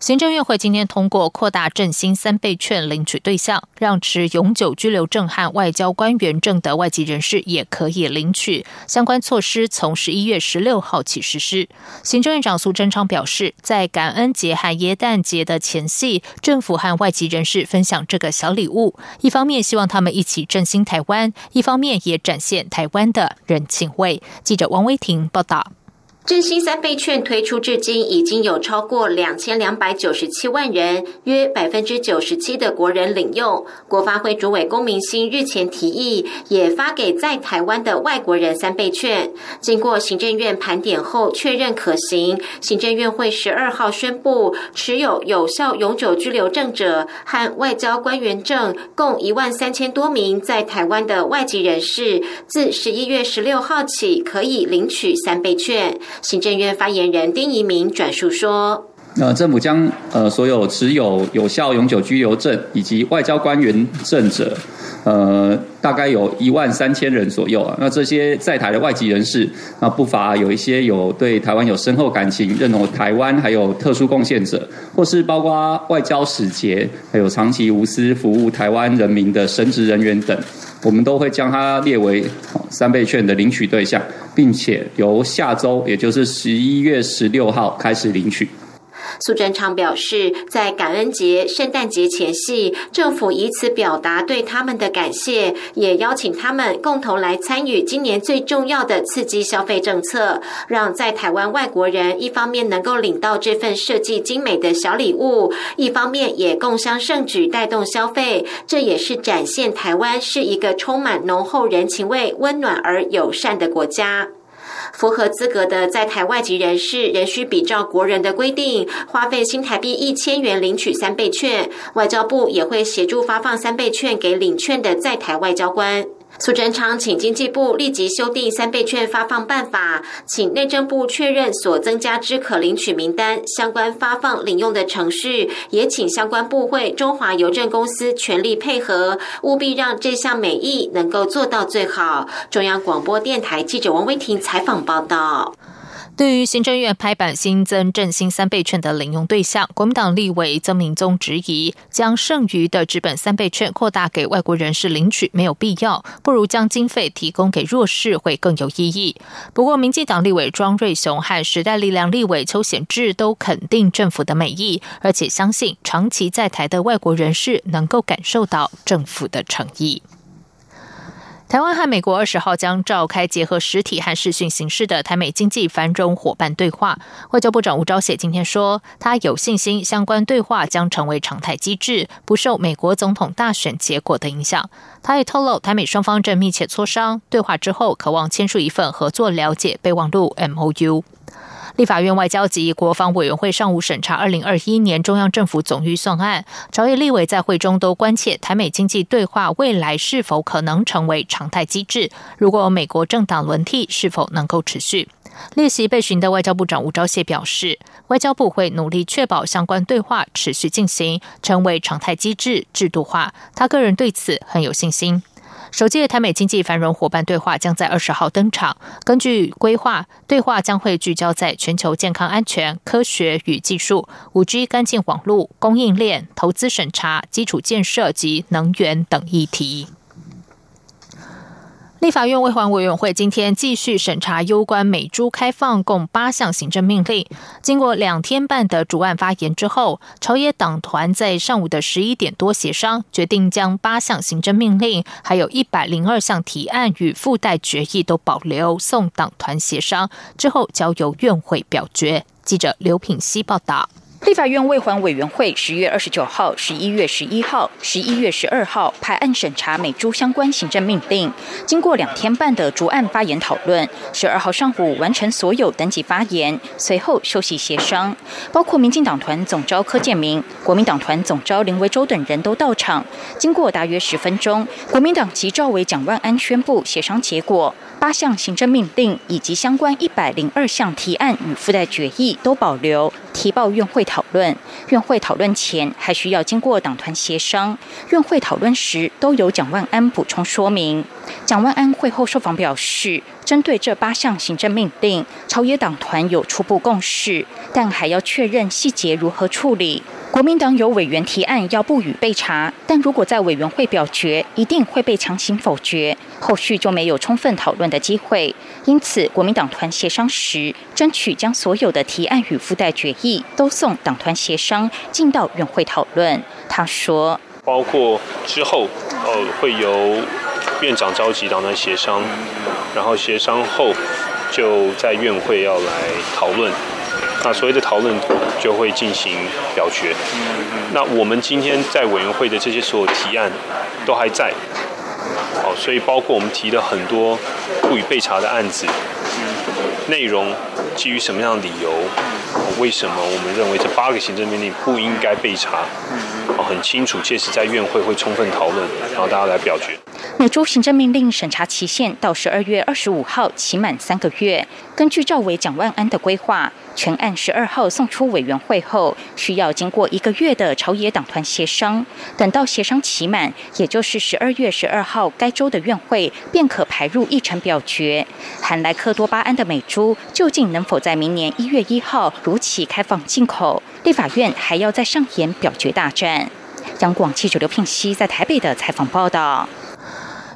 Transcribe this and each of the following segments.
行政院会今天通过扩大振兴三倍券领取对象，让持永久居留证和外交官员证的外籍人士也可以领取。相关措施从十一月十六号起实施。行政院长苏贞昌表示，在感恩节和耶诞节的前夕，政府和外籍人士分享这个小礼物，一方面希望他们一起振兴台湾，一方面也展现台湾的人情味。记者王威婷报道。振兴三倍券推出至今，已经有超过两千两百九十七万人，约百分之九十七的国人领用。国发会主委龚明鑫日前提议，也发给在台湾的外国人三倍券。经过行政院盘点后，确认可行。行政院会十二号宣布，持有有效永久居留证者和外交官员证共一万三千多名在台湾的外籍人士，自十一月十六号起可以领取三倍券。行政院发言人丁仪明转述说：“呃，政府将呃所有持有有效永久居留证以及外交官员证者，呃，大概有一万三千人左右啊。那这些在台的外籍人士，那不乏有一些有对台湾有深厚感情、认同台湾还有特殊贡献者，或是包括外交使节，还有长期无私服务台湾人民的神职人员等。”我们都会将它列为三倍券的领取对象，并且由下周，也就是十一月十六号开始领取。苏贞昌表示，在感恩节、圣诞节前夕，政府以此表达对他们的感谢，也邀请他们共同来参与今年最重要的刺激消费政策，让在台湾外国人一方面能够领到这份设计精美的小礼物，一方面也共襄盛举，带动消费。这也是展现台湾是一个充满浓厚人情味、温暖而友善的国家。符合资格的在台外籍人士仍需比照国人的规定，花费新台币一千元领取三倍券。外交部也会协助发放三倍券给领券的在台外交官。苏贞昌请经济部立即修订三倍券发放办法，请内政部确认所增加之可领取名单，相关发放领用的程序，也请相关部会中华邮政公司全力配合，务必让这项美意能够做到最好。中央广播电台记者王威婷采访报道。对于行政院拍板新增振兴三倍券的领用对象，国民党立委曾明宗质疑，将剩余的纸本三倍券扩大给外国人士领取没有必要，不如将经费提供给弱势会更有意义。不过，民进党立委庄瑞雄和时代力量立委邱显志都肯定政府的美意，而且相信长期在台的外国人士能够感受到政府的诚意。台湾和美国二十号将召开结合实体和视讯形式的台美经济繁荣伙伴对话。外交部长吴钊燮今天说，他有信心相关对话将成为常态机制，不受美国总统大选结果的影响。他也透露，台美双方正密切磋商，对话之后渴望签署一份合作了解备忘录 （M O U）。立法院外交及国防委员会上午审查二零二一年中央政府总预算案，朝野立委在会中都关切台美经济对话未来是否可能成为常态机制。如果美国政党轮替，是否能够持续？列席被询的外交部长吴钊燮表示，外交部会努力确保相关对话持续进行，成为常态机制制度化。他个人对此很有信心。首届台美经济繁荣伙伴对话将在二十号登场。根据规划，对话将会聚焦在全球健康安全、科学与技术、五 G 干净网络、供应链、投资审查、基础建设及能源等议题。立法院卫环委员会今天继续审查有关美猪开放共八项行政命令。经过两天半的主案发言之后，朝野党团在上午的十一点多协商，决定将八项行政命令，还有一百零二项提案与附带决议都保留，送党团协商之后交由院会表决。记者刘品希报道。立法院卫环委员会十月二十九号、十一月十一号、十一月十二号排案审查美猪相关行政命令，经过两天半的逐案发言讨论，十二号上午完成所有登记发言，随后休息协商。包括民进党团总召柯建明、国民党团总召林维洲等人都到场。经过大约十分钟，国民党籍召委蒋万安宣布协商结果。八项行政命令以及相关一百零二项提案与附带决议都保留，提报院会讨论。院会讨论前还需要经过党团协商。院会讨论时都由蒋万安补充说明。蒋万安会后受访表示，针对这八项行政命令，朝野党团有初步共识，但还要确认细节如何处理。国民党有委员提案要不予备查，但如果在委员会表决，一定会被强行否决，后续就没有充分讨论的机会。因此，国民党团协商时，争取将所有的提案与附带决议都送党团协商，进到院会讨论。他说：“包括之后，呃，会由院长召集党团协商，然后协商后就在院会要来讨论。”那所谓的讨论就会进行表决。那我们今天在委员会的这些所有提案都还在，好，所以包括我们提的很多不予备查的案子，内容基于什么样的理由？为什么我们认为这八个行政命令不应该备查？哦，很清楚，届时在院会会充分讨论，然后大家来表决。美洲行政命令审查期限到十二月二十五号，期满三个月。根据赵伟、蒋万安的规划。全案十二号送出委员会后，需要经过一个月的朝野党团协商，等到协商期满，也就是十二月十二号该州的院会，便可排入议程表决。含莱克多巴胺的美猪究竟能否在明年一月一号如期开放进口？立法院还要再上演表决大战。央广记者刘聘熙在台北的采访报道。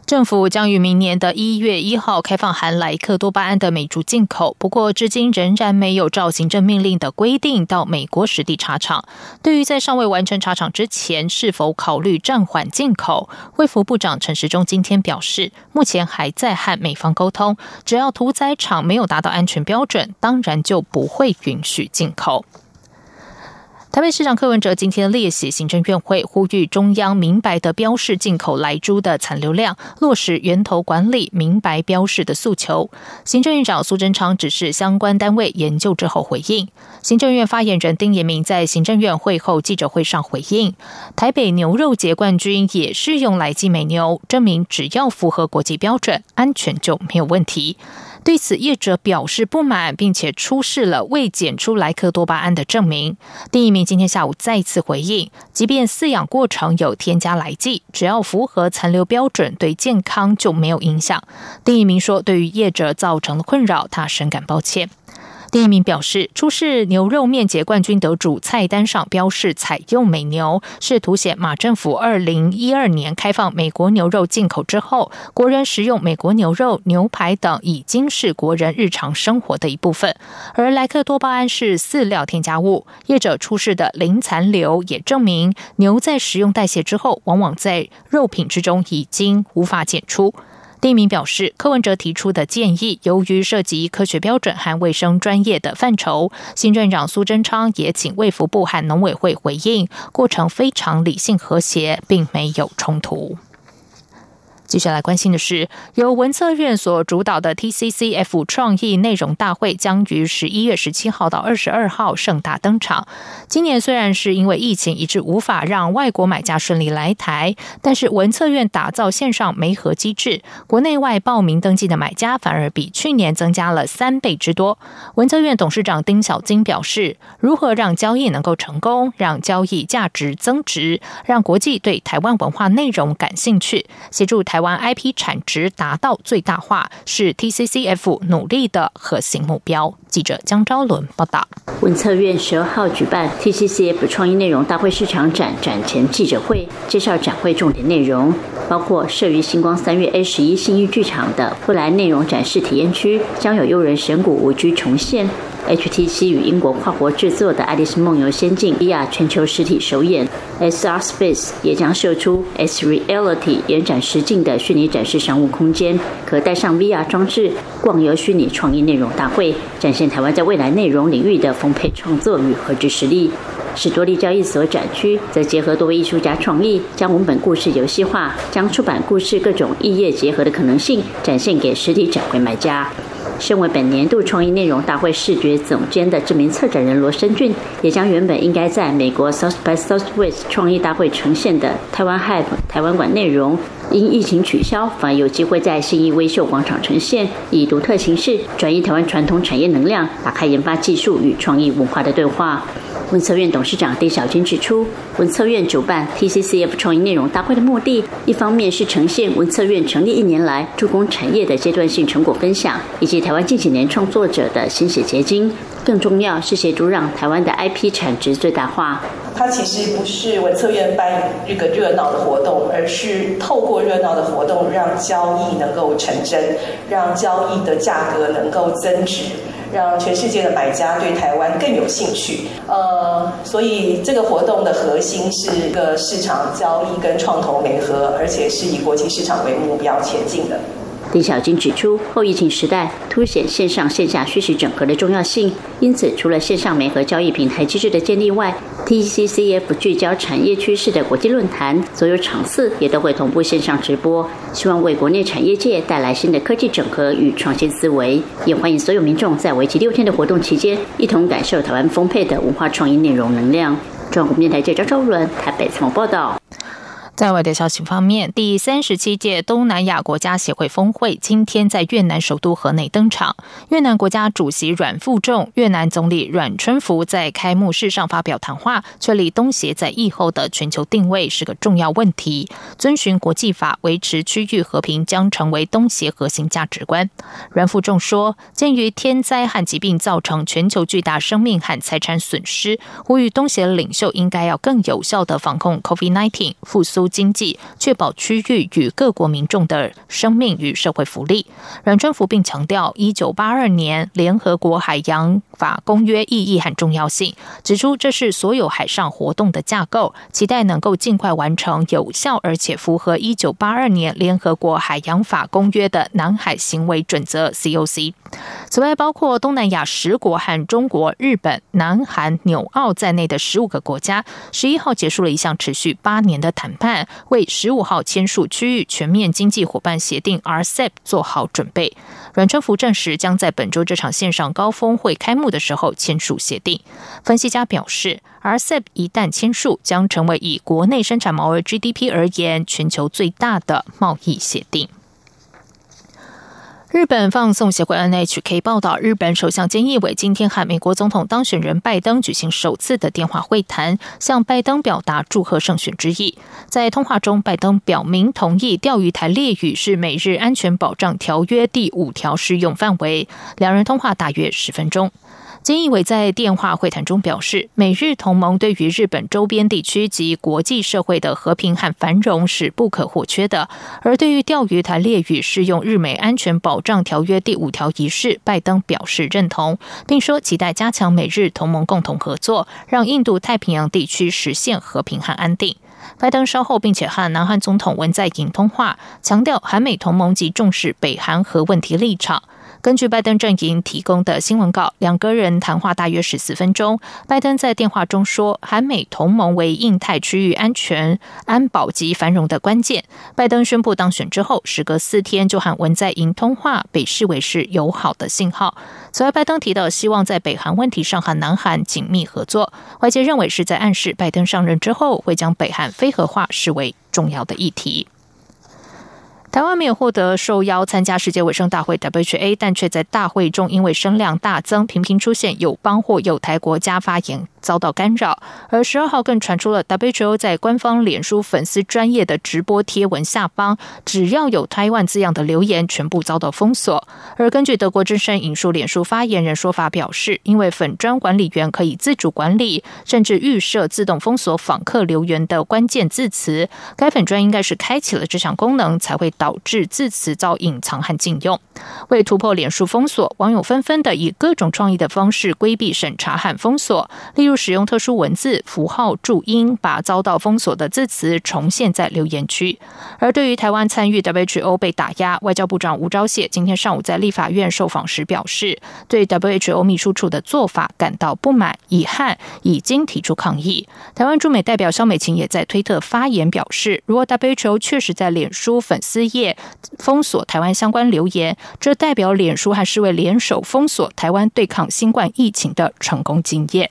政府将于明年的一月一号开放含莱克多巴胺的美猪进口，不过至今仍然没有照行政命令的规定到美国实地查厂。对于在尚未完成查厂之前是否考虑暂缓进口，卫福部长陈时中今天表示，目前还在和美方沟通，只要屠宰场没有达到安全标准，当然就不会允许进口。台北市长柯文哲今天列席行政院会，呼吁中央明白的标示进口来猪的残留量，落实源头管理、明白标示的诉求。行政院长苏贞昌指示相关单位研究之后回应。行政院发言人丁延明在行政院会后记者会上回应：台北牛肉节冠军也是用来寄美牛，证明只要符合国际标准，安全就没有问题。对此，业者表示不满，并且出示了未检出莱克多巴胺的证明。丁一名今天下午再次回应，即便饲养过程有添加来剂，只要符合残留标准，对健康就没有影响。丁一名说，对于业者造成的困扰，他深感抱歉。第一名表示，出示牛肉面节冠军得主菜单上标示采用美牛，是凸显马政府二零一二年开放美国牛肉进口之后，国人食用美国牛肉、牛排等已经是国人日常生活的一部分。而莱克多巴胺是饲料添加物，业者出示的零残留也证明牛在食用代谢之后，往往在肉品之中已经无法检出。第一名表示，柯文哲提出的建议，由于涉及科学标准和卫生专业的范畴，新院长苏贞昌也请卫福部和农委会回应，过程非常理性和谐，并没有冲突。接下来关心的是，由文策院所主导的 TCCF 创意内容大会将于十一月十七号到二十二号盛大登场。今年虽然是因为疫情，以致无法让外国买家顺利来台，但是文策院打造线上媒合机制，国内外报名登记的买家反而比去年增加了三倍之多。文策院董事长丁小金表示，如何让交易能够成功，让交易价值增值，让国际对台湾文化内容感兴趣，协助台。台湾 IP 产值达到最大化是 TCCF 努力的核心目标。记者江昭伦报道。文策院十二号举办 TCCF 创意内容大会市场展展前记者会，介绍展会重点内容，包括设于星光三月 A 十一新义剧场的未来内容展示体验区，将有诱人神谷无居重现。HTC 与英国跨国制作的《爱丽丝梦游仙境》VR 全球实体首演，SR Space 也将设出 S Reality 延展实境的虚拟展示商务空间，可带上 VR 装置逛游虚拟创意内容大会，展现台湾在未来内容领域的丰沛创作与和知实力。史多利交易所展区则结合多位艺术家创意，将文本故事游戏化，将出版故事各种异业结合的可能性展现给实体展会买家。身为本年度创意内容大会视觉总监的知名策展人罗生俊，也将原本应该在美国 South by Southwest 创意大会呈现的台湾 Hype 台湾馆内容，因疫情取消，反而有机会在新义微秀广场呈现，以独特形式转移台湾传统产业能量，打开研发技术与创意文化的对话。文策院董事长丁小军指出，文策院主办 TCCF 创意内容大会的目的，一方面是呈现文策院成立一年来助攻产业的阶段性成果分享，以及台湾近几年创作者的心血结晶；更重要是协助让台湾的 IP 产值最大化。它其实不是文策院办一个热闹的活动，而是透过热闹的活动，让交易能够成真，让交易的价格能够增值。让全世界的买家对台湾更有兴趣，呃，所以这个活动的核心是一个市场交易跟创投联合，而且是以国际市场为目标前进的。丁小金指出，后疫情时代凸显线上线下虚实整合的重要性，因此除了线上媒合交易平台机制的建立外，TCCF 聚焦产业趋势的国际论坛，所有场次也都会同步线上直播，希望为国内产业界带来新的科技整合与创新思维。也欢迎所有民众在为期六天的活动期间，一同感受台湾丰沛的文化创意内容能量。中国电台记者周伦台北采访报道。在外的消息方面，第三十七届东南亚国家协会峰会今天在越南首都河内登场。越南国家主席阮富仲、越南总理阮春福在开幕式上发表谈话，确立东协在疫后的全球定位是个重要问题，遵循国际法维持区域和平将成为东协核心价值观。阮富仲说，鉴于天灾和疾病造成全球巨大生命和财产损失，呼吁东协领袖应该要更有效的防控 COVID-19 复苏经济确保区域与各国民众的生命与社会福利。阮春福并强调，一九八二年联合国海洋法公约意义和重要性，指出这是所有海上活动的架构，期待能够尽快完成有效而且符合一九八二年联合国海洋法公约的南海行为准则 （COC）。此外，包括东南亚十国和中国、日本、南韩、纽澳在内的十五个国家，十一号结束了一项持续八年的谈判。为十五号签署区域全面经济伙伴协定 （RCEP） 做好准备。阮春福证实，将在本周这场线上高峰会开幕的时候签署协定。分析家表示，RCEP 一旦签署，将成为以国内生产毛额 GDP 而言，全球最大的贸易协定。日本放送协会 NHK 报道，日本首相菅义伟今天和美国总统当选人拜登举行首次的电话会谈，向拜登表达祝贺胜选之意。在通话中，拜登表明同意钓鱼台列屿是美日安全保障条约第五条适用范围。两人通话大约十分钟。菅义伟在电话会谈中表示，美日同盟对于日本周边地区及国际社会的和平和繁荣是不可或缺的。而对于钓鱼台列屿适用日美安全保障条约第五条一事，拜登表示认同，并说期待加强美日同盟共同合作，让印度太平洋地区实现和平和安定。拜登稍后并且和南韩总统文在寅通话，强调韩美同盟及重视北韩核问题立场。根据拜登阵营提供的新闻稿，两个人谈话大约十四分钟。拜登在电话中说，韩美同盟为印太区域安全、安保及繁荣的关键。拜登宣布当选之后，时隔四天就和文在寅通话，被视为是友好的信号。此外，拜登提到希望在北韩问题上和南韩紧密合作，外界认为是在暗示拜登上任之后会将北韩非核化视为重要的议题。台湾没有获得受邀参加世界卫生大会 （WHA），但却在大会中因为声量大增，频频出现有邦或有台国家发言。遭到干扰，而十二号更传出了 WHO 在官方脸书粉丝专业的直播贴文下方，只要有台湾字样的留言，全部遭到封锁。而根据德国之声引述脸书发言人说法表示，因为粉专管理员可以自主管理，甚至预设自动封锁访客留言的关键字词，该粉专应该是开启了这项功能，才会导致字词遭隐藏和禁用。为突破脸书封锁，网友纷纷的以各种创意的方式规避审查和封锁，例就使用特殊文字、符号、注音，把遭到封锁的字词重现在留言区。而对于台湾参与 WHO 被打压，外交部长吴钊燮今天上午在立法院受访时表示，对 WHO 秘书处的做法感到不满、遗憾，已经提出抗议。台湾驻美代表肖美琴也在推特发言表示，如果 WHO 确实在脸书粉丝页封锁台湾相关留言，这代表脸书还是为联手封锁台湾对抗新冠疫情的成功经验。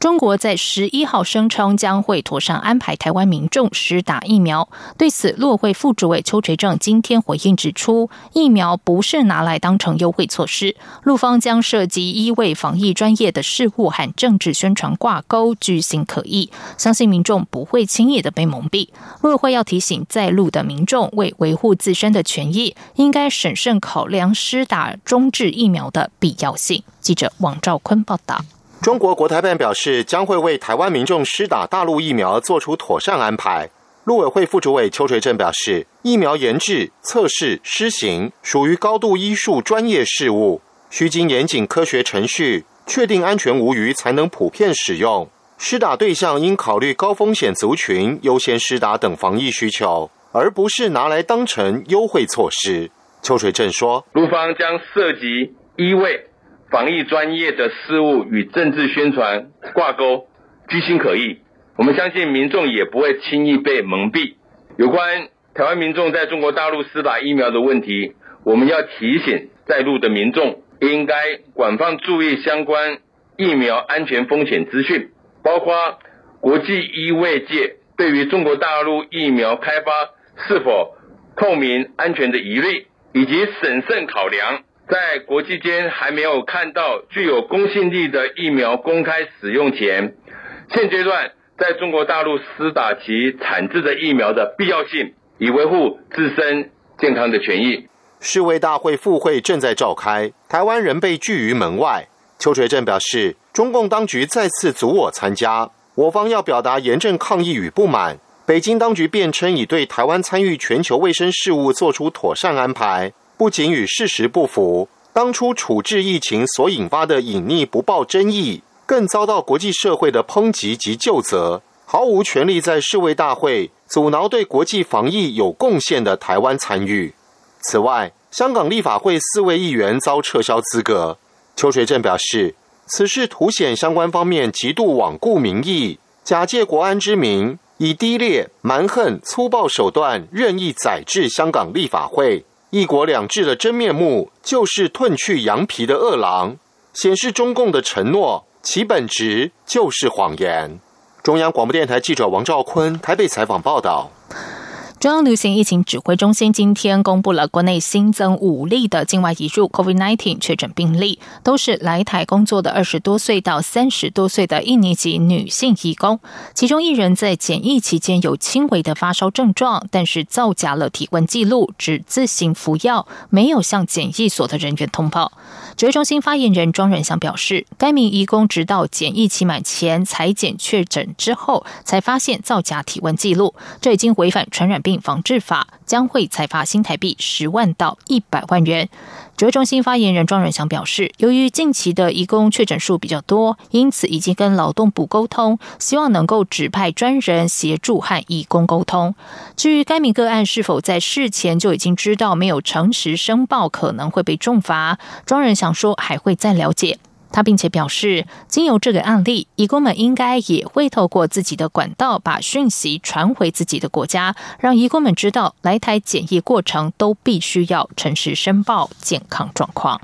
中国在十一号声称将会妥善安排台湾民众施打疫苗。对此，陆委会副主委邱垂正今天回应指出，疫苗不是拿来当成优惠措施，陆方将涉及医卫防疫专业的事务和政治宣传挂钩，居心可疑，相信民众不会轻易的被蒙蔽。陆委会要提醒在陆的民众，为维护自身的权益，应该审慎考量施打中治疫苗的必要性。记者王兆坤报道。中国国台办表示，将会为台湾民众施打大陆疫苗做出妥善安排。陆委会副主委邱垂正表示，疫苗研制、测试、施行属于高度医术专业事务，需经严谨科学程序，确定安全无虞，才能普遍使用。施打对象应考虑高风险族群优先施打等防疫需求，而不是拿来当成优惠措施。邱垂正说，陆方将涉及医卫。防疫专业的事务与政治宣传挂钩，居心可疑。我们相信民众也不会轻易被蒙蔽。有关台湾民众在中国大陆施打疫苗的问题，我们要提醒在陆的民众，应该广泛注意相关疫苗安全风险资讯，包括国际医卫界对于中国大陆疫苗开发是否透明安全的疑虑，以及审慎考量。在国际间还没有看到具有公信力的疫苗公开使用前，现阶段在中国大陆施打其产制的疫苗的必要性，以维护自身健康的权益。世卫大会复会正在召开，台湾仍被拒于门外。邱垂正表示，中共当局再次阻我参加，我方要表达严正抗议与不满。北京当局辩称已对台湾参与全球卫生事务做出妥善安排。不仅与事实不符，当初处置疫情所引发的隐匿不报争议，更遭到国际社会的抨击及救责，毫无权利在世卫大会阻挠对国际防疫有贡献的台湾参与。此外，香港立法会四位议员遭撤销资格。邱水正表示，此事凸显相关方面极度罔顾民意，假借国安之名，以低劣、蛮横、粗暴手段任意宰制香港立法会。一国两制的真面目，就是褪去羊皮的饿狼，显示中共的承诺，其本质就是谎言。中央广播电台记者王兆坤台北采访报道。中央流行疫情指挥中心今天公布了国内新增五例的境外移入 COVID-19 确诊病例，都是来台工作的二十多岁到三十多岁的印尼籍女性义工。其中一人在检疫期间有轻微的发烧症状，但是造假了体温记录，只自行服药，没有向检疫所的人员通报。指挥中心发言人庄仁祥表示，该名义工直到检疫期满前裁检确诊之后，才发现造假体温记录，这已经违反传染病防治法，将会裁罚新台币十万到一百万元。指挥中心发言人庄仁祥表示，由于近期的义工确诊数比较多，因此已经跟劳动部沟通，希望能够指派专人协助和义工沟通。至于该名个案是否在事前就已经知道没有诚实申报可能会被重罚，庄仁祥说还会再了解。他并且表示，经由这个案例，义工们应该也会透过自己的管道把讯息传回自己的国家，让义工们知道来台检疫过程都必须要诚实申报健康状况。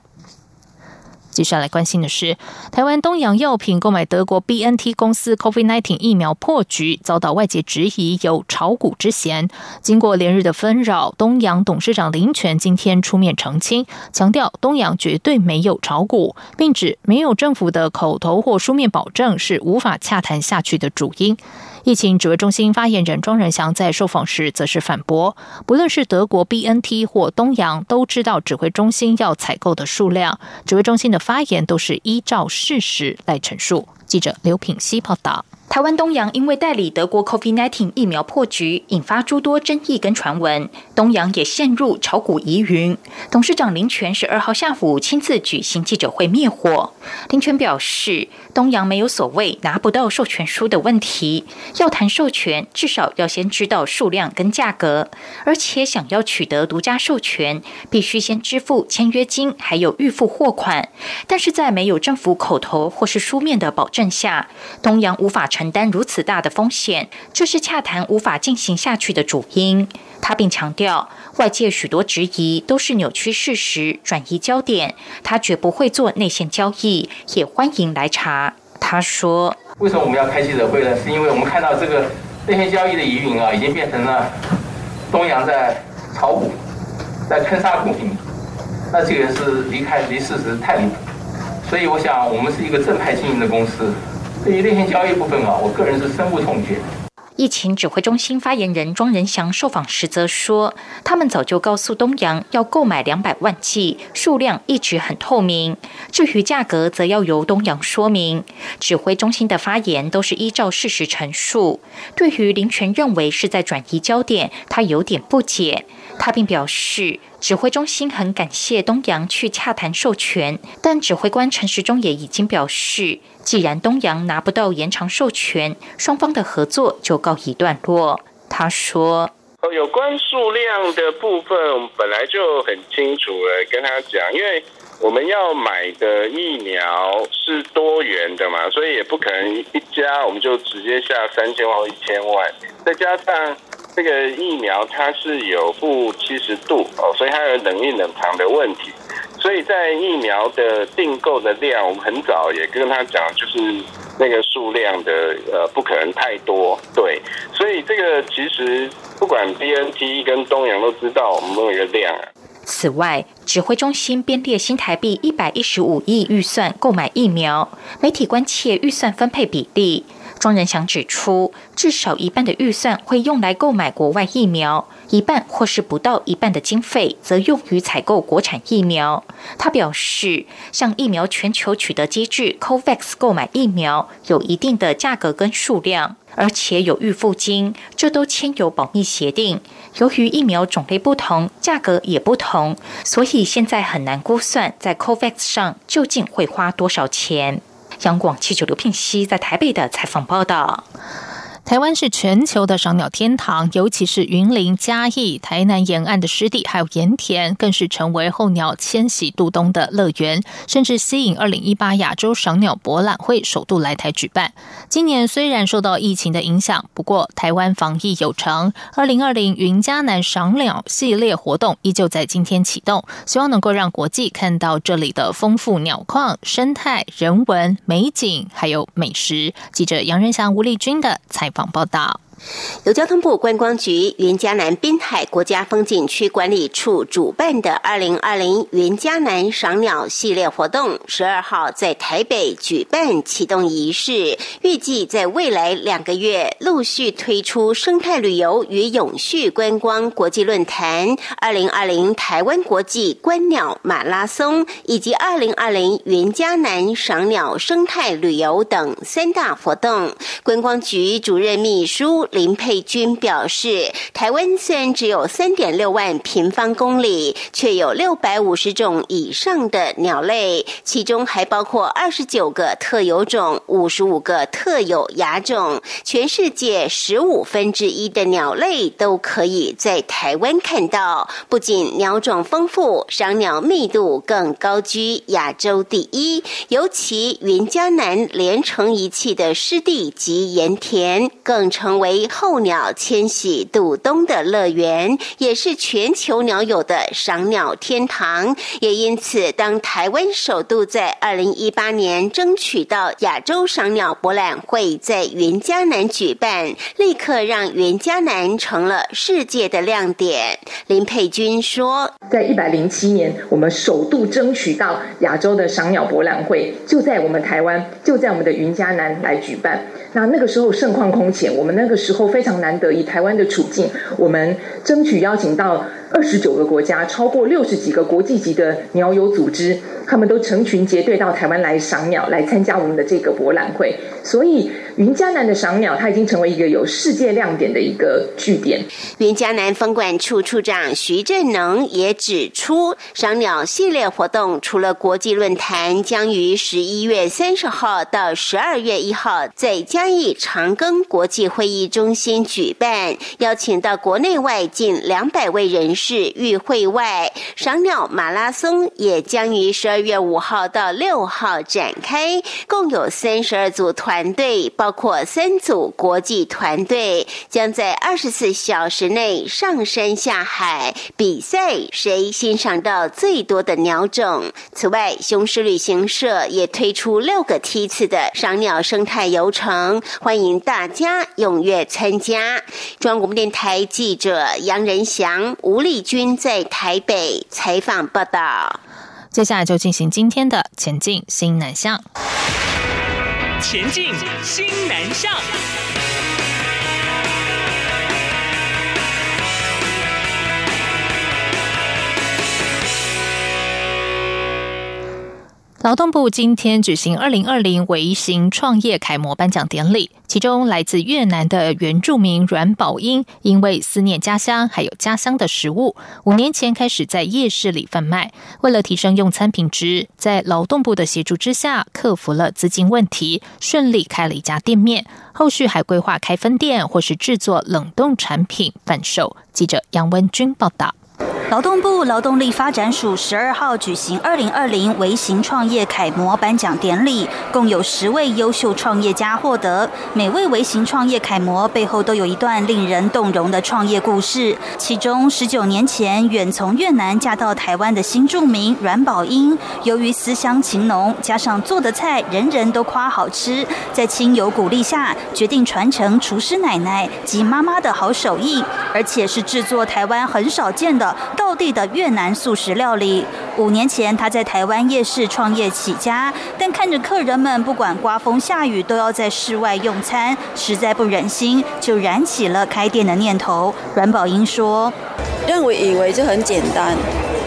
接下来关心的是，台湾东洋药品购买德国 B N T 公司 COVID-19 疫苗破局，遭到外界质疑有炒股之嫌。经过连日的纷扰，东洋董事长林权今天出面澄清，强调东洋绝对没有炒股，并指没有政府的口头或书面保证是无法洽谈下去的主因。疫情指挥中心发言人庄仁祥在受访时则是反驳，不论是德国 B N T 或东洋，都知道指挥中心要采购的数量，指挥中心的发言都是依照事实来陈述。记者刘品希报道。台湾东洋因为代理德国 COVID-19 疫苗破局，引发诸多争议跟传闻，东洋也陷入炒股疑云。董事长林权十二号下午亲自举行记者会灭火。林权表示，东洋没有所谓拿不到授权书的问题，要谈授权，至少要先知道数量跟价格，而且想要取得独家授权，必须先支付签约金，还有预付货款。但是在没有政府口头或是书面的保证下，东洋无法承担如此大的风险，这是洽谈无法进行下去的主因。他并强调，外界许多质疑都是扭曲事实、转移焦点，他绝不会做内线交易，也欢迎来查。他说：“为什么我们要开记者会呢？是因为我们看到这个内线交易的疑云啊，已经变成了东阳在炒股，在坑杀股民。那这个是离开离事实太离谱，所以我想，我们是一个正派经营的公司。”对于内线交易部分啊，我个人是深恶痛绝。疫情指挥中心发言人庄仁祥受访时则说，他们早就告诉东阳要购买两百万剂，数量一直很透明。至于价格，则要由东阳说明。指挥中心的发言都是依照事实陈述。对于林权认为是在转移焦点，他有点不解。他并表示。指挥中心很感谢东阳去洽谈授权，但指挥官陈时中也已经表示，既然东阳拿不到延长授权，双方的合作就告一段落。他说：“有关数量的部分，我们本来就很清楚了，跟他讲，因为我们要买的疫苗是多元的嘛，所以也不可能一家我们就直接下三千万或一千万，再加上。”这个疫苗它是有负七十度哦，所以它有冷硬冷藏的问题。所以在疫苗的订购的量，我们很早也跟他讲，就是那个数量的呃，不可能太多。对，所以这个其实不管 B N T 跟东阳都知道我们那个量啊。此外，指挥中心编列新台币一百一十五亿预算购买疫苗，媒体关切预算分配比例。庄仁祥指出，至少一半的预算会用来购买国外疫苗，一半或是不到一半的经费则用于采购国产疫苗。他表示，像疫苗全球取得机制 COVAX 购买疫苗有一定的价格跟数量，而且有预付金，这都签有保密协定。由于疫苗种类不同，价格也不同，所以现在很难估算在 COVAX 上究竟会花多少钱。央广记者刘聘熙在台北的采访报道。台湾是全球的赏鸟天堂，尤其是云林、嘉义、台南沿岸的湿地，还有盐田，更是成为候鸟迁徙度冬的乐园，甚至吸引二零一八亚洲赏鸟博览会首度来台举办。今年虽然受到疫情的影响，不过台湾防疫有成，二零二零云嘉南赏鸟系列活动依旧在今天启动，希望能够让国际看到这里的丰富鸟况、生态、人文美景，还有美食。记者杨仁祥、吴丽君的采。访报道。由交通部观光局云嘉南滨海国家风景区管理处主办的二零二零云嘉南赏鸟系列活动，十二号在台北举办启动仪式，预计在未来两个月陆续推出生态旅游与永续观光国际论坛、二零二零台湾国际观鸟马拉松以及二零二零云嘉南赏鸟生态旅游等三大活动。观光局主任秘书。林佩君表示，台湾虽然只有三点六万平方公里，却有六百五十种以上的鸟类，其中还包括二十九个特有种、五十五个特有亚种，全世界十五分之一的鸟类都可以在台湾看到。不仅鸟种丰富，赏鸟密度更高居亚洲第一。尤其云嘉南连成一气的湿地及盐田，更成为。为候鸟迁徙渡冬的乐园，也是全球鸟友的赏鸟天堂。也因此，当台湾首度在二零一八年争取到亚洲赏鸟博览会在云嘉南举办，立刻让云嘉南成了世界的亮点。林佩君说：“在一百零七年，我们首度争取到亚洲的赏鸟博览会，就在我们台湾，就在我们的云嘉南来举办。那那个时候盛况空前，我们那个时候非常难得，以台湾的处境，我们争取邀请到。”二十九个国家，超过六十几个国际级的鸟友组织，他们都成群结队到台湾来赏鸟，来参加我们的这个博览会。所以，云嘉南的赏鸟，它已经成为一个有世界亮点的一个据点。云嘉南风管处处长徐振能也指出，赏鸟系列活动除了国际论坛将于十一月三十号到十二月一号在嘉义长庚国际会议中心举办，邀请到国内外近两百位人士。与会外，赏鸟马拉松也将于十二月五号到六号展开，共有三十二组团队，包括三组国际团队，将在二十四小时内上山下海比赛，谁欣赏到最多的鸟种。此外，雄狮旅行社也推出六个梯次的赏鸟生态游程，欢迎大家踊跃参加。中央广播电台记者杨仁祥、吴丽。军在台北采访报道。接下来就进行今天的前进新南向。前进新南向。劳动部今天举行二零二零微型创业楷模颁奖典礼，其中来自越南的原住民阮宝英，因为思念家乡，还有家乡的食物，五年前开始在夜市里贩卖。为了提升用餐品质，在劳动部的协助之下，克服了资金问题，顺利开了一家店面。后续还规划开分店，或是制作冷冻产品贩售。记者杨文君报道。劳动部劳动力发展署十二号举行二零二零微型创业楷模颁奖典礼，共有十位优秀创业家获得。每位微型创业楷模背后都有一段令人动容的创业故事。其中，十九年前远从越南嫁到台湾的新住民阮宝英，由于思乡情浓，加上做的菜人人都夸好吃，在亲友鼓励下，决定传承厨师奶奶及妈妈的好手艺，而且是制作台湾很少见的。道地的越南素食料理。五年前，他在台湾夜市创业起家，但看着客人们不管刮风下雨都要在室外用餐，实在不忍心，就燃起了开店的念头。阮宝英说：“认为以为就很简单。”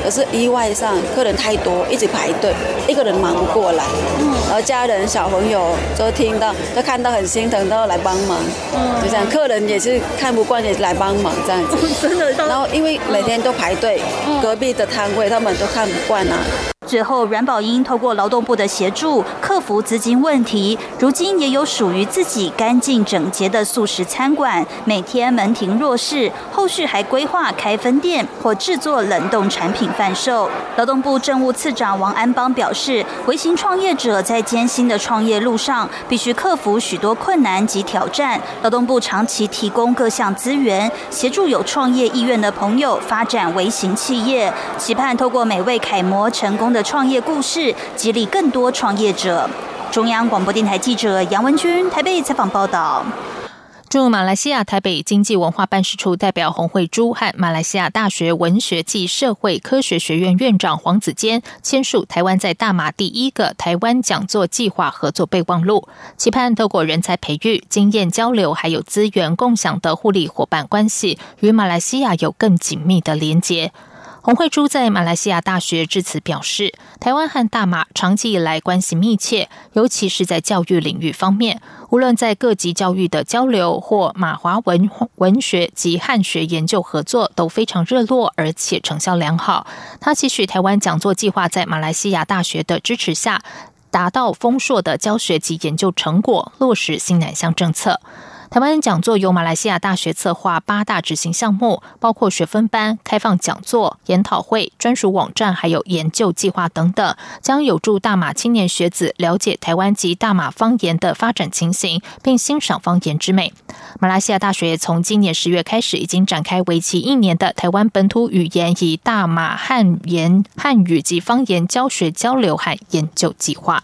可是意外上客人太多，一直排队，一个人忙不过来。嗯，然后家人、小朋友都听到，都看到很心疼，都要来帮忙。嗯，就这样，客人也是看不惯，也来帮忙这样子。真的。然后因为每天都排队，隔壁的摊位他们都看不惯啊。最后，阮宝英透过劳动部的协助，克服资金问题，如今也有属于自己干净整洁的素食餐馆，每天门庭若市。后续还规划开分店或制作冷冻产品贩售。劳动部政务次长王安邦表示，微型创业者在艰辛的创业路上，必须克服许多困难及挑战。劳动部长期提供各项资源，协助有创业意愿的朋友发展微型企业，期盼透过每位楷模成功的。的创业故事，激励更多创业者。中央广播电台记者杨文君台北采访报道。驻马来西亚台北经济文化办事处代表洪慧珠和马来西亚大学文学暨社会科学学院院长黄子坚签署台湾在大马第一个台湾讲座计划合作备忘录，期盼透过人才培育、经验交流，还有资源共享的互利伙伴关系，与马来西亚有更紧密的连结。洪慧珠在马来西亚大学致辞表示，台湾和大马长期以来关系密切，尤其是在教育领域方面，无论在各级教育的交流或马华文文学及汉学研究合作都非常热络，而且成效良好。他期许台湾讲座计划在马来西亚大学的支持下，达到丰硕的教学及研究成果，落实新南向政策。台湾讲座由马来西亚大学策划八大执行项目，包括学分班、开放讲座、研讨会、专属网站，还有研究计划等等，将有助大马青年学子了解台湾及大马方言的发展情形，并欣赏方言之美。马来西亚大学从今年十月开始，已经展开为期一年的台湾本土语言以大马汉言、汉语及方言教学交流和研究计划。